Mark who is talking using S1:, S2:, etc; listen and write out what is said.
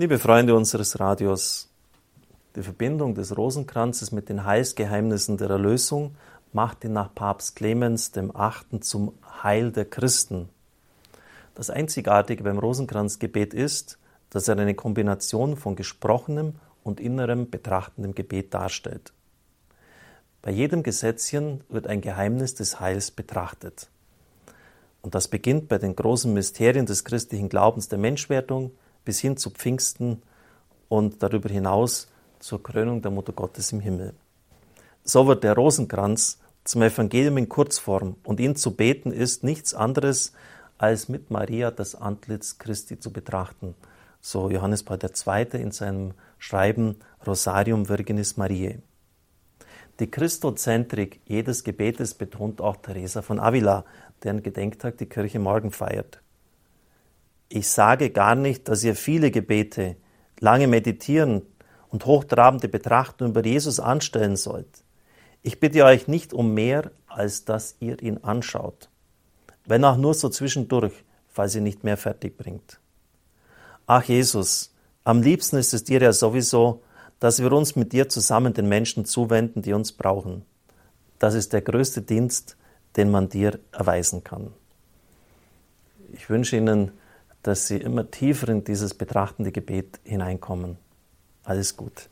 S1: Liebe Freunde unseres Radios, die Verbindung des Rosenkranzes mit den Heilsgeheimnissen der Erlösung macht ihn nach Papst Clemens dem Achten zum Heil der Christen. Das Einzigartige beim Rosenkranzgebet ist, dass er eine Kombination von gesprochenem und innerem betrachtendem Gebet darstellt. Bei jedem Gesetzchen wird ein Geheimnis des Heils betrachtet. Und das beginnt bei den großen Mysterien des christlichen Glaubens der Menschwerdung bis hin zu Pfingsten und darüber hinaus zur Krönung der Mutter Gottes im Himmel. So wird der Rosenkranz zum Evangelium in Kurzform und ihn zu beten ist nichts anderes als mit Maria das Antlitz Christi zu betrachten. So Johannes Paul II. in seinem Schreiben Rosarium Virginis Mariae. Die Christozentrik jedes Gebetes betont auch Teresa von Avila, deren Gedenktag die Kirche morgen feiert. Ich sage gar nicht, dass ihr viele Gebete, lange meditieren und hochtrabende Betrachtungen über Jesus anstellen sollt. Ich bitte euch nicht um mehr, als dass ihr ihn anschaut wenn auch nur so zwischendurch, falls ihr nicht mehr fertig bringt. Ach Jesus, am liebsten ist es dir ja sowieso, dass wir uns mit dir zusammen den Menschen zuwenden, die uns brauchen. Das ist der größte Dienst, den man dir erweisen kann. Ich wünsche Ihnen, dass Sie immer tiefer in dieses betrachtende Gebet hineinkommen. Alles gut.